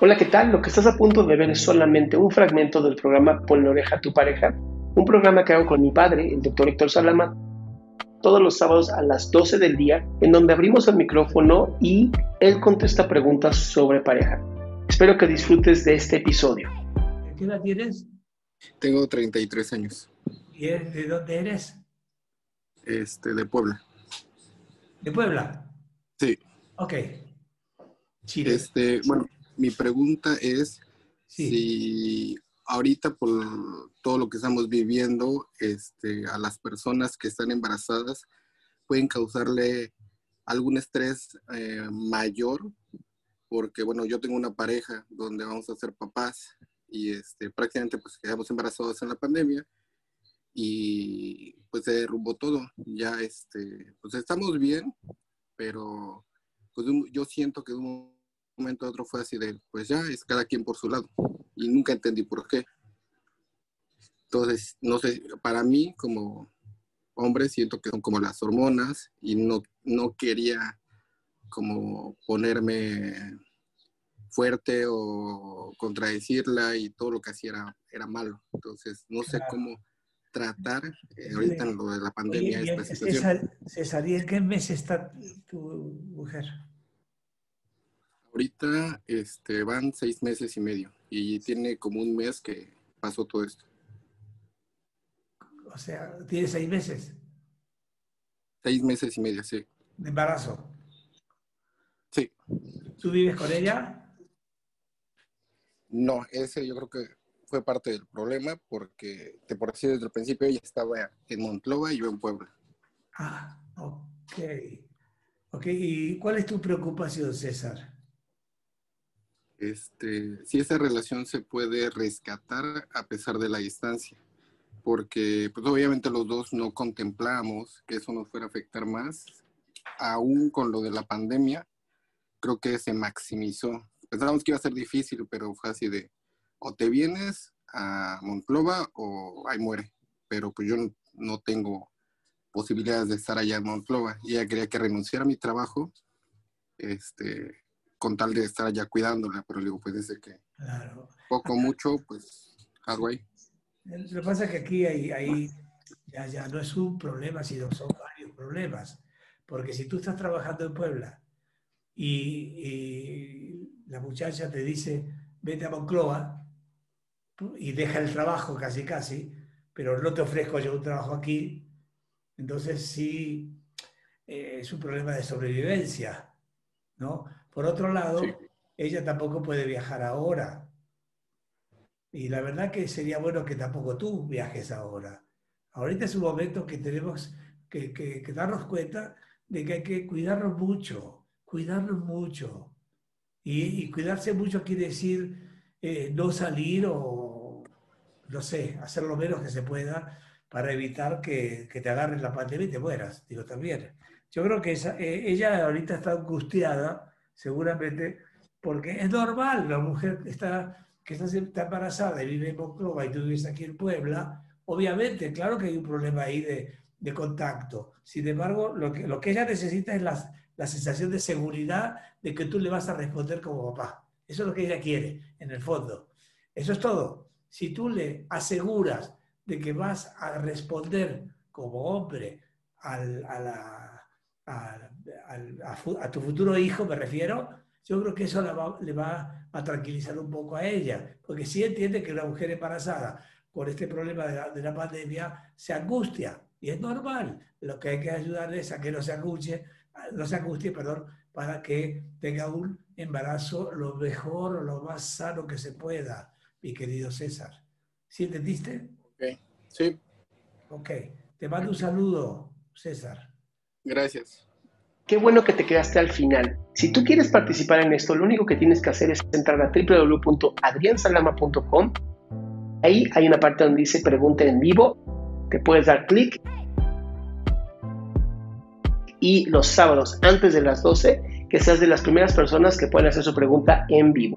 Hola, ¿qué tal? Lo que estás a punto de ver es solamente un fragmento del programa Ponle oreja a tu pareja, un programa que hago con mi padre, el doctor Héctor Salama, todos los sábados a las 12 del día, en donde abrimos el micrófono y él contesta preguntas sobre pareja. Espero que disfrutes de este episodio. ¿Qué edad tienes? Tengo 33 años. ¿Y de dónde eres? Este, de Puebla. ¿De Puebla? Sí. Ok. Chile. Este, bueno, mi pregunta es Sí. si ahorita por todo lo que estamos viviendo, este, a las personas que están embarazadas pueden causarle algún estrés eh, mayor, porque bueno, yo tengo una pareja donde vamos a ser papás y este, prácticamente pues quedamos embarazados en la pandemia y pues se derrumbó todo. Ya este, pues estamos bien, pero pues yo siento que de un momento a otro fue así de, pues ya es cada quien por su lado y nunca entendí por qué. Entonces, no sé, para mí como hombre siento que son como las hormonas y no, no quería como ponerme fuerte o contradecirla y todo lo que hacía era, era malo. Entonces, no sé Claro. cómo tratar eh, ahorita en lo de la pandemia Oye, esta en- situación. César, César, ¿y en qué mes está tu mujer? Ahorita este, van seis meses y medio y tiene como un mes que pasó todo esto. O sea, tiene seis meses Seis meses y medio, sí. de embarazo. Sí. ¿Tú vives con ella? No, ese yo creo que fue parte del problema porque de por sí desde el principio ella estaba en Monclova y yo en Puebla. Ah, ok. Ok, ¿y cuál es tu preocupación, César? Este, si esa relación se puede rescatar a pesar de la distancia, porque pues obviamente los dos no contemplamos que eso nos fuera a afectar más, aún con lo de la pandemia, creo que se maximizó. Pensábamos que iba a ser difícil, pero fue así de, o te vienes a Monclova o ahí muere, pero pues yo no, tengo posibilidades de estar allá en Monclova y ella quería que renunciara a mi trabajo, este, con tal de estar allá cuidándola, pero le digo, pues desde que Claro. poco mucho, pues algo ahí. Lo que pasa es que aquí hay, hay- ya, ya no es un problema, sino son varios problemas. Porque si tú estás trabajando en Puebla y, y la muchacha te dice, vete a Moncloa y deja el trabajo casi casi, pero no te ofrezco yo un trabajo aquí, entonces sí eh, es un problema de sobrevivencia, ¿no? Por otro lado, Sí. ella tampoco puede viajar ahora. Y la verdad que sería bueno que tampoco tú viajes ahora. Ahorita es un momento que tenemos que, que- que darnos cuenta de que hay que cuidarnos mucho, cuidarnos mucho. Y, y cuidarse mucho quiere decir eh, no salir o, no sé, hacer lo menos que se pueda para evitar que, que te agarren la pandemia y te mueras, digo también. Yo creo que esa- eh, ella ahorita está angustiada, seguramente, porque es normal, la mujer está, que está, está embarazada y vive en Monclova y tú vives aquí en Puebla, obviamente, claro que hay un problema ahí de, de contacto. Sin embargo, lo que, lo que ella necesita es la, la sensación de seguridad de que tú le vas a responder como papá. Eso es lo que ella quiere, en el fondo. Eso es todo. Si tú le aseguras de que vas a responder como hombre al, a, a, tu futuro hijo, me refiero, yo creo que eso le va a tranquilizar un poco a ella, porque si entiende que la mujer embarazada por este problema de la, de la pandemia se angustia, y es normal. Lo que hay que ayudarle es a que no se angustie, no se angustie, perdón, para que tenga un embarazo lo mejor o lo más sano que se pueda, mi querido César. ¿Sí entendiste? Ok, sí. Ok, te mando un saludo, César. Gracias. Qué bueno que te quedaste al final. Si tú quieres participar en esto, lo único que tienes que hacer es entrar a www.adriansalama.com. Ahí hay una parte donde dice pregunta en vivo. Te puedes dar clic. Y los sábados, antes de las 12, que seas de las primeras personas que pueden hacer su pregunta en vivo.